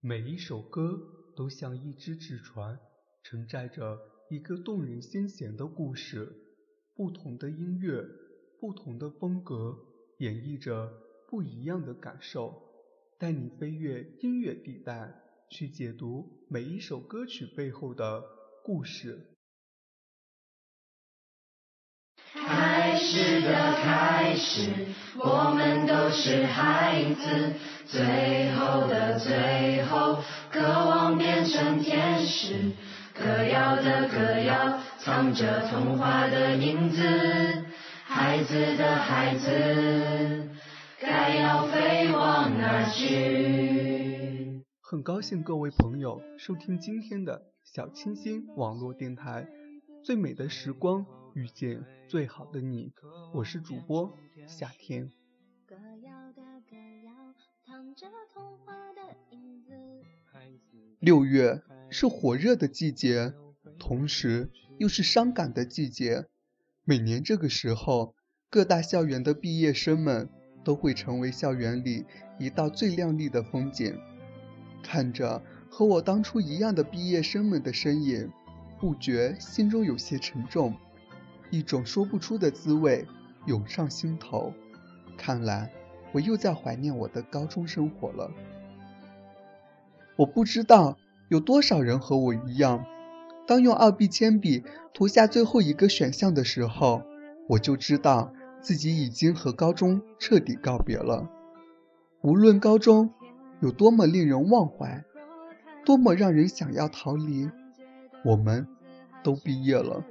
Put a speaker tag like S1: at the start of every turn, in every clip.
S1: 每一首歌都像一只纸船，承载着一个动人心弦的故事。不同的音乐，不同的风格，演绎着不一样的感受，带你飞越音乐地带，去解读每一首歌曲背后的故事。
S2: 开始的开始，我们都是孩子。最后的最后，渴望变成天使。歌谣的歌谣，藏着童话的影子。孩子的孩子，该要飞往哪去？
S1: 很高兴各位朋友收听今天的小清新网络电台，《最美的时光遇见最好的你》，我是主播夏天。六月是火热的季节，同时又是伤感的季节。每年这个时候，各大校园的毕业生们都会成为校园里一道最亮丽的风景。看着和我当初一样的毕业生们的身影，不觉心中有些沉重，一种说不出的滋味涌上心头。看来我又在怀念我的高中生活了。我不知道有多少人和我一样，当用二 B 铅笔涂下最后一个选项的时候，我就知道自己已经和高中彻底告别了。无论高中有多么令人忘怀，多么让人想要逃离，我们都毕业了。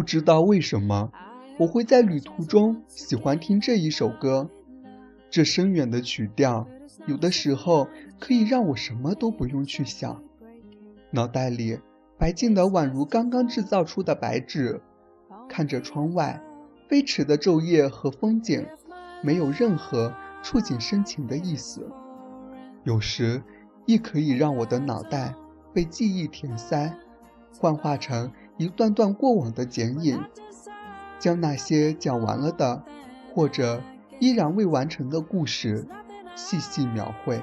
S1: 不知道为什么，我会在旅途中喜欢听这一首歌。这深远的曲调，有的时候可以让我什么都不用去想，脑袋里白净的宛如刚刚制造出的白纸，看着窗外飞驰的昼夜和风景，没有任何触景生情的意思。有时亦可以让我的脑袋被记忆填塞，幻化成一段段过往的剪影将那些讲完了的或者依然未完成的故事细细描绘。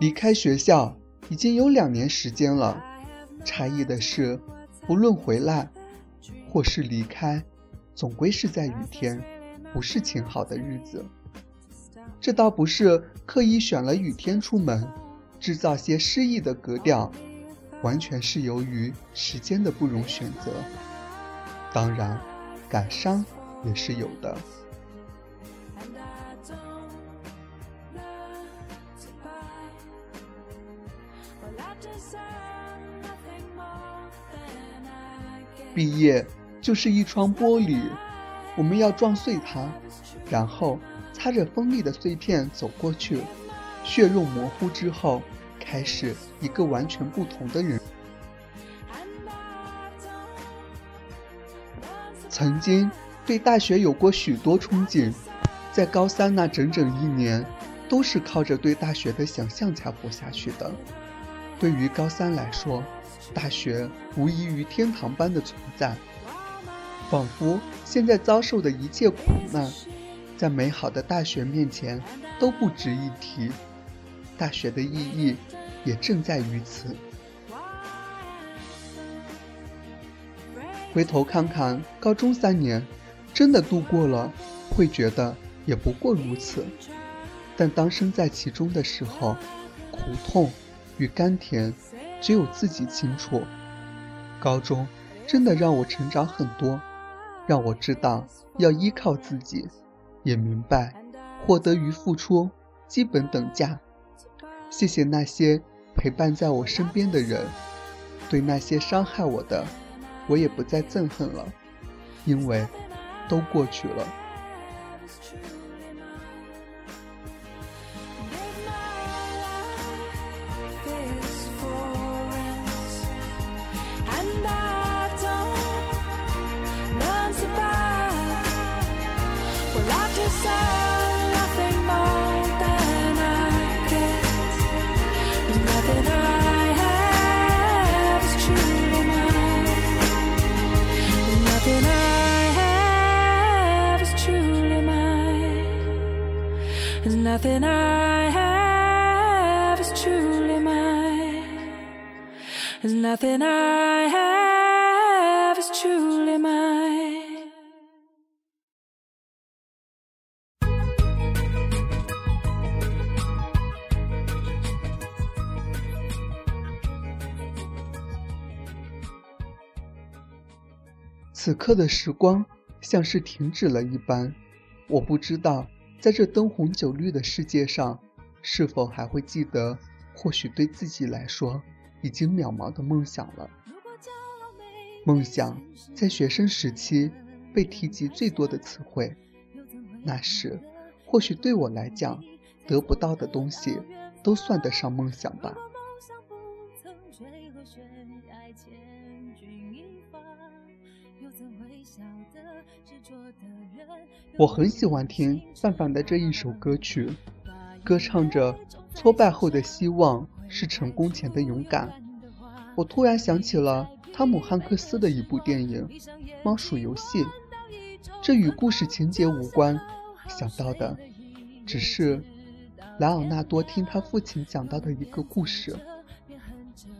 S1: 离开学校已经有两年时间了诧异的是不论回来或是离开总归是在雨天，不是晴好的日子。这倒不是刻意选了雨天出门，制造些诗意的格调，完全是由于时间的不容选择。当然，感伤也是有的。毕业就是一窗玻璃，我们要撞碎它，然后擦着锋利的碎片走过去，血肉模糊之后，开始一个完全不同的人。曾经对大学有过许多憧憬，在高三那整整一年，都是靠着对大学的想象才活下去的。对于高三来说，大学无异于天堂般的存在，仿佛现在遭受的一切苦难，在美好的大学面前都不值一提。大学的意义也正在于此。回头看看高中三年，真的度过了，会觉得也不过如此。但当身在其中的时候，苦痛与甘甜，只有自己清楚。高中真的让我成长很多，让我知道要依靠自己，也明白获得与付出基本等价。谢谢那些陪伴在我身边的人，对那些伤害我的。我也不再憎恨了，因为都过去了。此刻的时光像是停止了一般，我不知道在这灯红酒绿的世界上，是否还会记得，或许对自己来说已经渺茫的梦想了。梦想在学生时期被提及最多的词汇，那时或许对我来讲，得不到的东西都算得上梦想吧。我很喜欢听范范的这一首歌曲，歌唱着挫败后的希望是成功前的勇敢。我突然想起了汤姆汉克斯的一部电影《猫鼠游戏》，这与故事情节无关，想到的只是莱昂纳多听他父亲讲到的一个故事：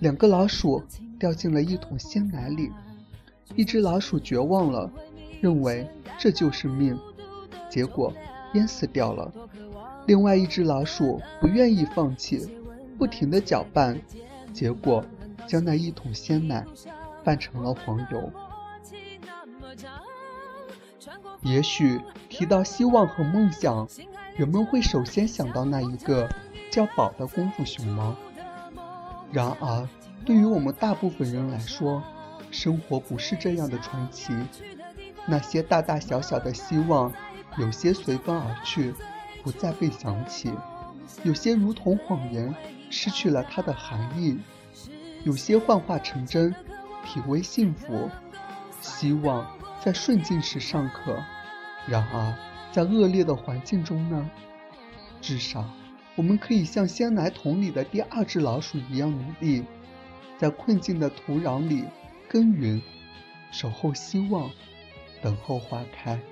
S1: 两个老鼠掉进了一桶鲜奶里，一只老鼠绝望了，认为这就是命，结果淹死掉了。另外一只老鼠不愿意放弃，不停地搅拌，结果将那一桶鲜奶拌成了黄油。也许提到希望和梦想，人们会首先想到那一个叫宝的功夫熊猫。然而，对于我们大部分人来说，生活不是这样的传奇。那些大大小小的希望，有些随风而去。不再被想起，有些如同谎言，失去了它的含义；有些幻化成真，体味幸福。希望在顺境时尚可，然而在恶劣的环境中呢？至少，我们可以像鲜奶桶里的第二只老鼠一样努力，在困境的土壤里耕耘，守候希望，等候花开。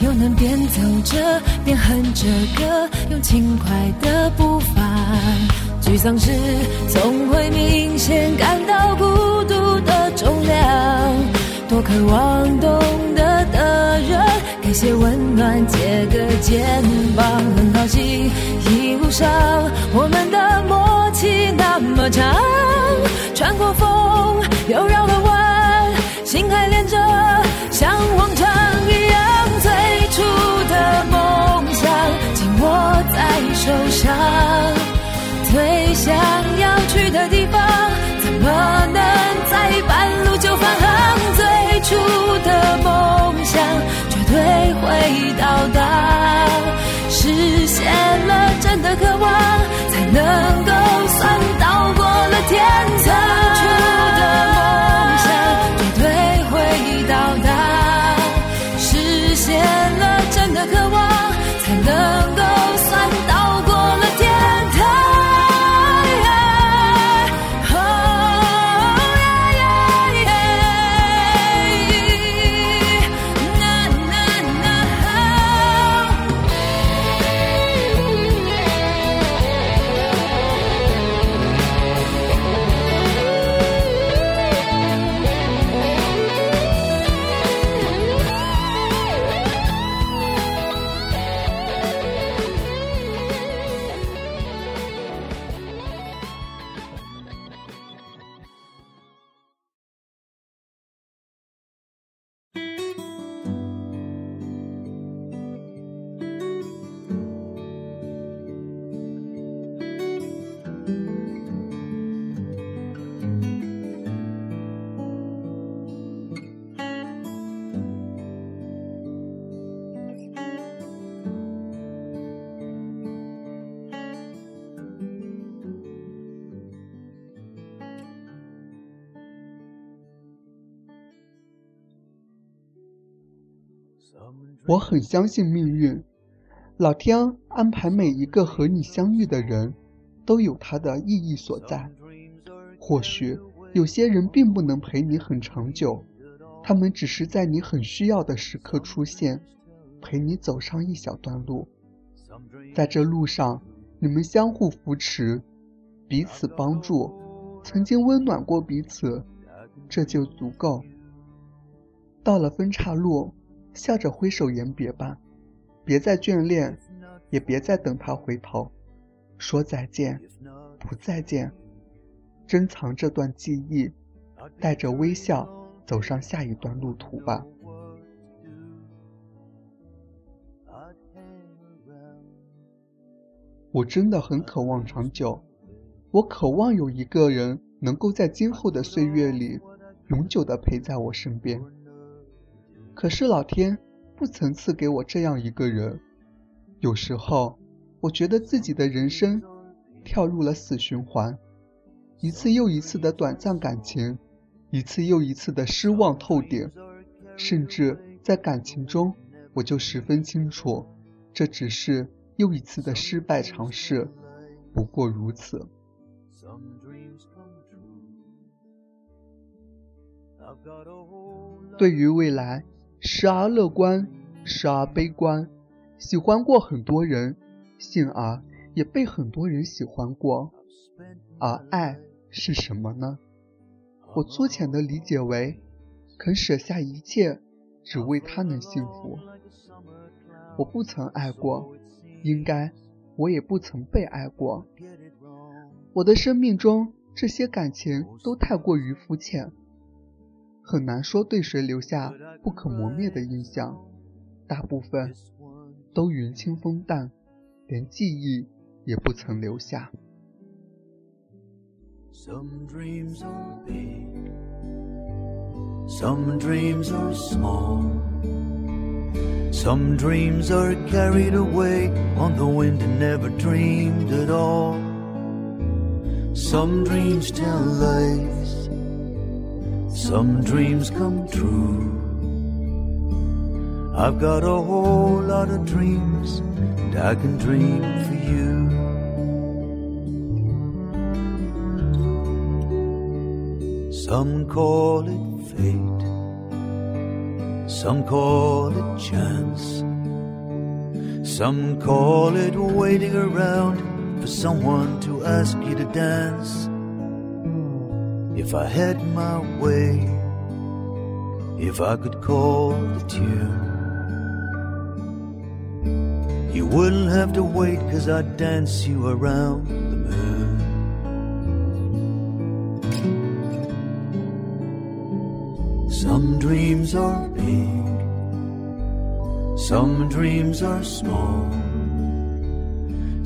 S3: 又能边走着边哼着歌，用轻快的步伐。沮丧时总会明显感到孤独的重量，多渴望懂得的人。给些温暖，借个肩膀，很高兴一路上我们的默契那么长，穿过风又绕了弯，心还连着，像往常已到达，实现了真的渴望，才能够算到过了天
S1: 我很相信命运，老天安排每一个和你相遇的人，都有他的意义所在。或许有些人并不能陪你很长久，他们只是在你很需要的时刻出现，陪你走上一小段路。在这路上，你们相互扶持，彼此帮助，曾经温暖过彼此，这就足够。到了分岔路。笑着挥手言别吧，别再眷恋，也别再等他回头，说再见，不再见，珍藏这段记忆，带着微笑走上下一段路途吧。我真的很渴望长久，我渴望有一个人能够在今后的岁月里，永久的陪在我身边。可是老天不曾赐给我这样一个人。有时候，我觉得自己的人生跳入了死循环，一次又一次的短暂感情，一次又一次的失望透顶，甚至在感情中，我就十分清楚，这只是。又一次的失败尝试，不过如此。对于未来，时而乐观，时而悲观。喜欢过很多人，幸而也被很多人喜欢过。而爱是什么呢？我粗浅的理解为，肯舍下一切，只为他能幸福。我不曾爱过。应该，我也不曾被爱过。我的生命中，这些感情都太过于肤浅，很难说对谁留下不可磨灭的印象。大部分都云清风淡，连记忆也不曾留下。
S4: Some dreams are small. Some dreams are carried away on the wind and never dreamed at all. Some dreams tell lies, some dreams come true. I've got a whole lot of dreams, and I can dream for you. Some call it fate some call it chance. Some call it waiting around for someone to ask you to dance. If I had my way, if I could call the tune, you wouldn't have to wait, cause I'd dance you around the moon. Some dreams are big, some dreams are small.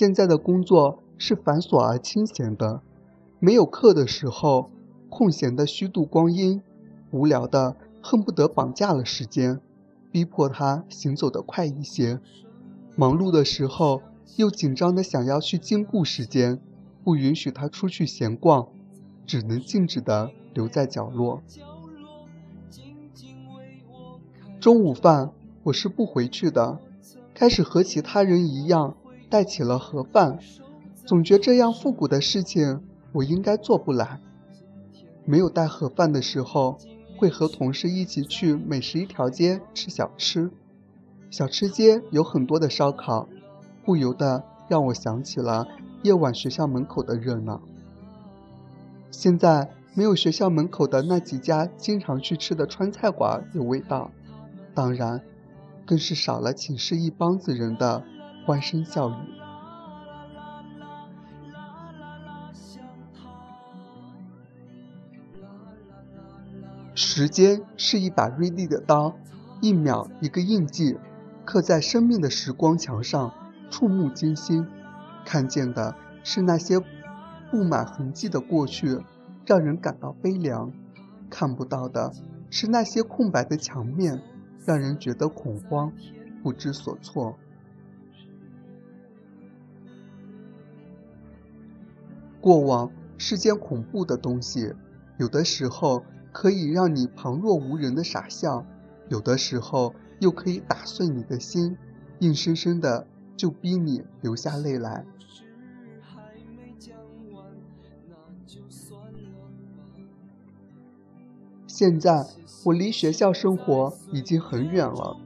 S4: 现在的工作是繁琐而清闲的，没有课的时候，空闲的虚度光阴，无聊的恨不得绑架了时间。逼迫他行走的快一些，忙碌的时候又紧张的想要去兼顾时间，不允许他出去闲逛，只能静止的留在角落。中午饭我是不回去的，开始和其他人一样带起了盒饭，总觉这样复古的事情我应该做不来。没有带盒饭的时候。会和同事一起去美食一条街吃小吃，小吃街有很多的烧烤，不由得让我想起了夜晚学校门口的热闹。现在没有学校门口的那几家经常去吃的川菜馆有味道，当然，更是少了寝室一帮子人的欢声笑语。时间是一把锐利的刀，一秒一个印记，刻在生命的时光墙上，触目惊心。看见的是那些布满痕迹的过去，让人感到悲凉；看不到的是那些空白的墙面，让人觉得恐慌，不知所措。过往是件恐怖的东西，有的时候。可以让你旁若无人的傻笑，有的时候又可以打碎你的心，硬生生的就逼你流下泪来。
S1: 现在我离学校生活已经很远了。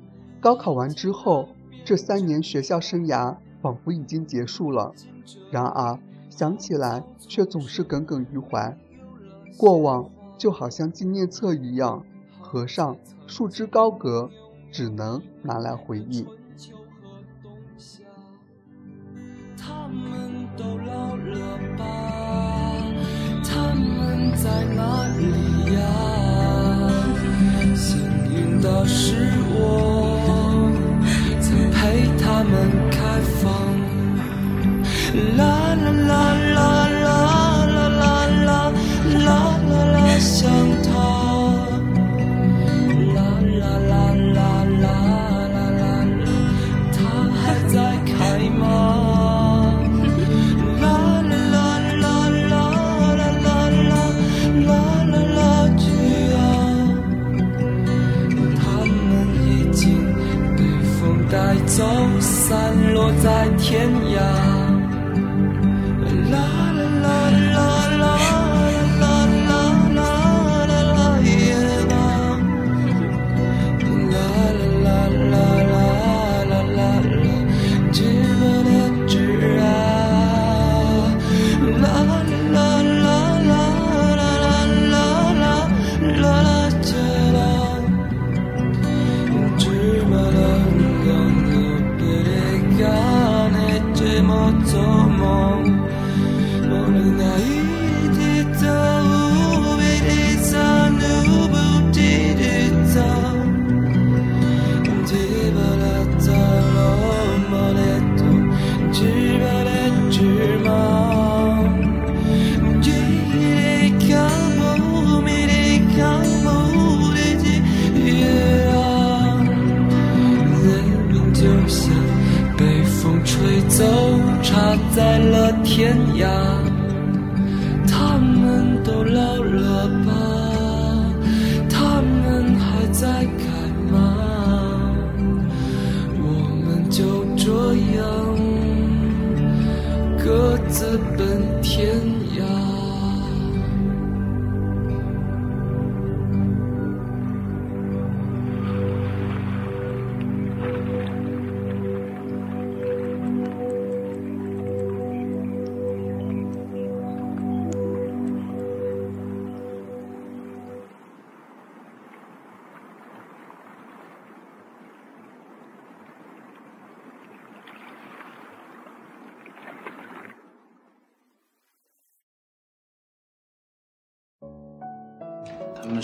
S1: 高考完之后，这三年学校生涯仿佛已经结束了。然而想起来却总是耿耿于怀。过往就好像纪念册一样，合上，束之高阁，只能拿来回忆。
S5: 他们都老了吧？他们在哪里呀？幸运的是我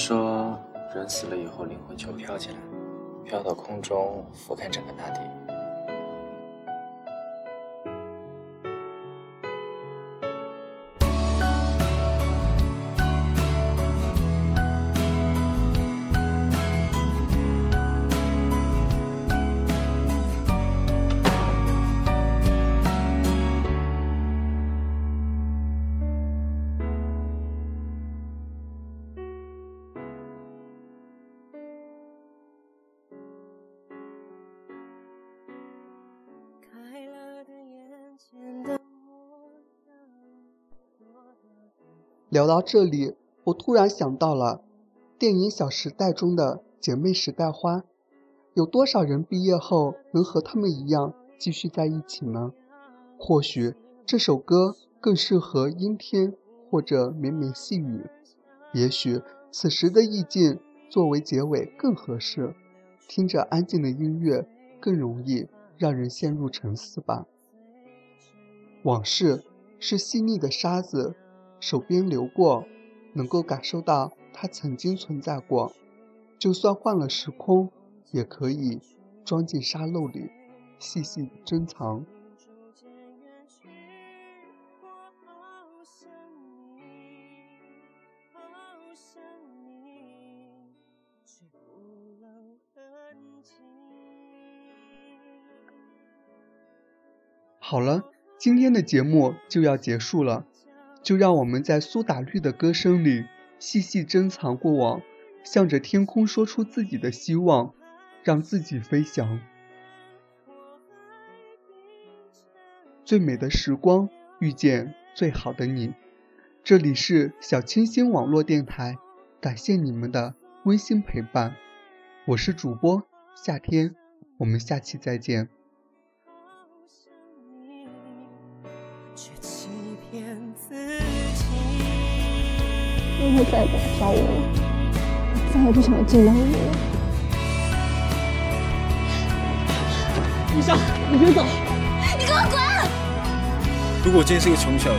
S6: 说，人死了以后，灵魂就飘起来，飘到空中，俯瞰整个大地。
S1: 聊到这里，我突然想到了电影《小时代》中的姐妹时代花，有多少人毕业后能和她们一样继续在一起呢？或许这首歌更适合阴天或者绵绵细雨，也许此时的意境作为结尾更合适。听着安静的音乐，更容易让人陷入沉思吧。往事是细腻的沙子，手边流过，能够感受到它曾经存在过。就算换了时空，也可以装进沙漏里，细细珍藏。
S5: 好
S1: 了，今天的节目就要结束了，就让我们在苏打绿的歌声里细细珍藏过往，向着天空说出自己的希望，让自己飞翔。最美的时光，遇见最好的你。这里是小清新网络电台，感谢你们的温馨陪伴，我是主播夏天，我们下期再见。
S7: 因为再也不来找我了，再也不想见到你了。医生，你别走！
S8: 你给我滚！
S9: 如果我今天是个穷小子，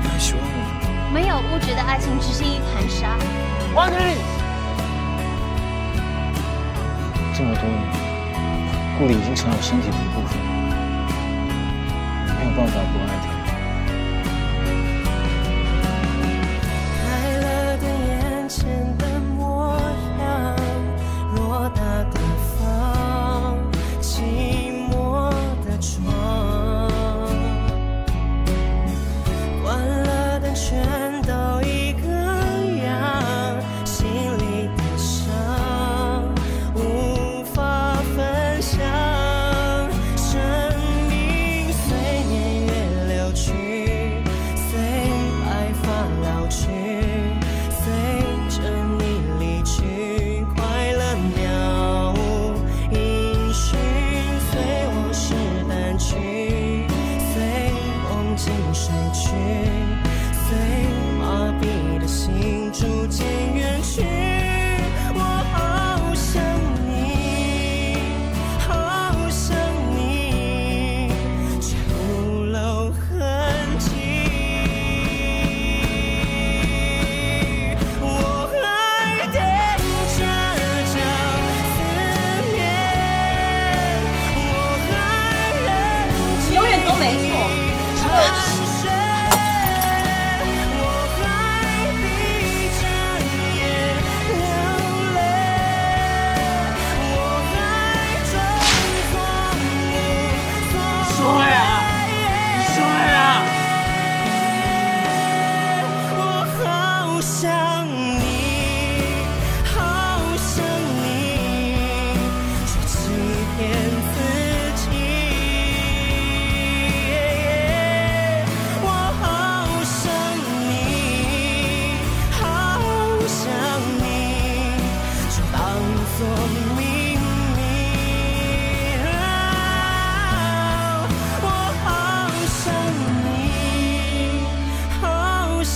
S9: 你还喜欢我吗？
S8: 没有，物质的爱情只是一盘沙。
S9: 王经理，这么多年，顾里已经成了我身体的一部分，没有办法不爱他。
S6: 当作秘密我
S9: 好想你好想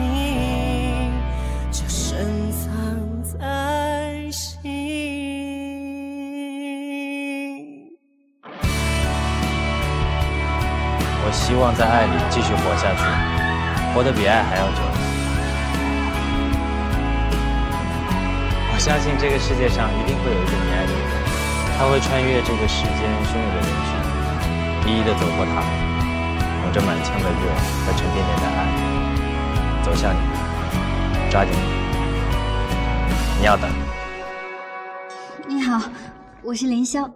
S9: 你就深藏在心
S6: 我希望在爱里继续活下去活得比爱还要久。相信这个世界上一定会有一个你爱的人，他会穿越这个世间汹涌的人群，一一的走过他们，捧着满腔的热和沉甸甸的爱，走向你，抓紧你，你要等。
S8: 你好，我是凌霄。